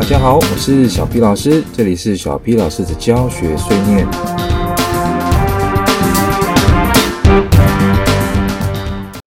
大家好我是小 p 老师这里是小 p 老师的教学碎念。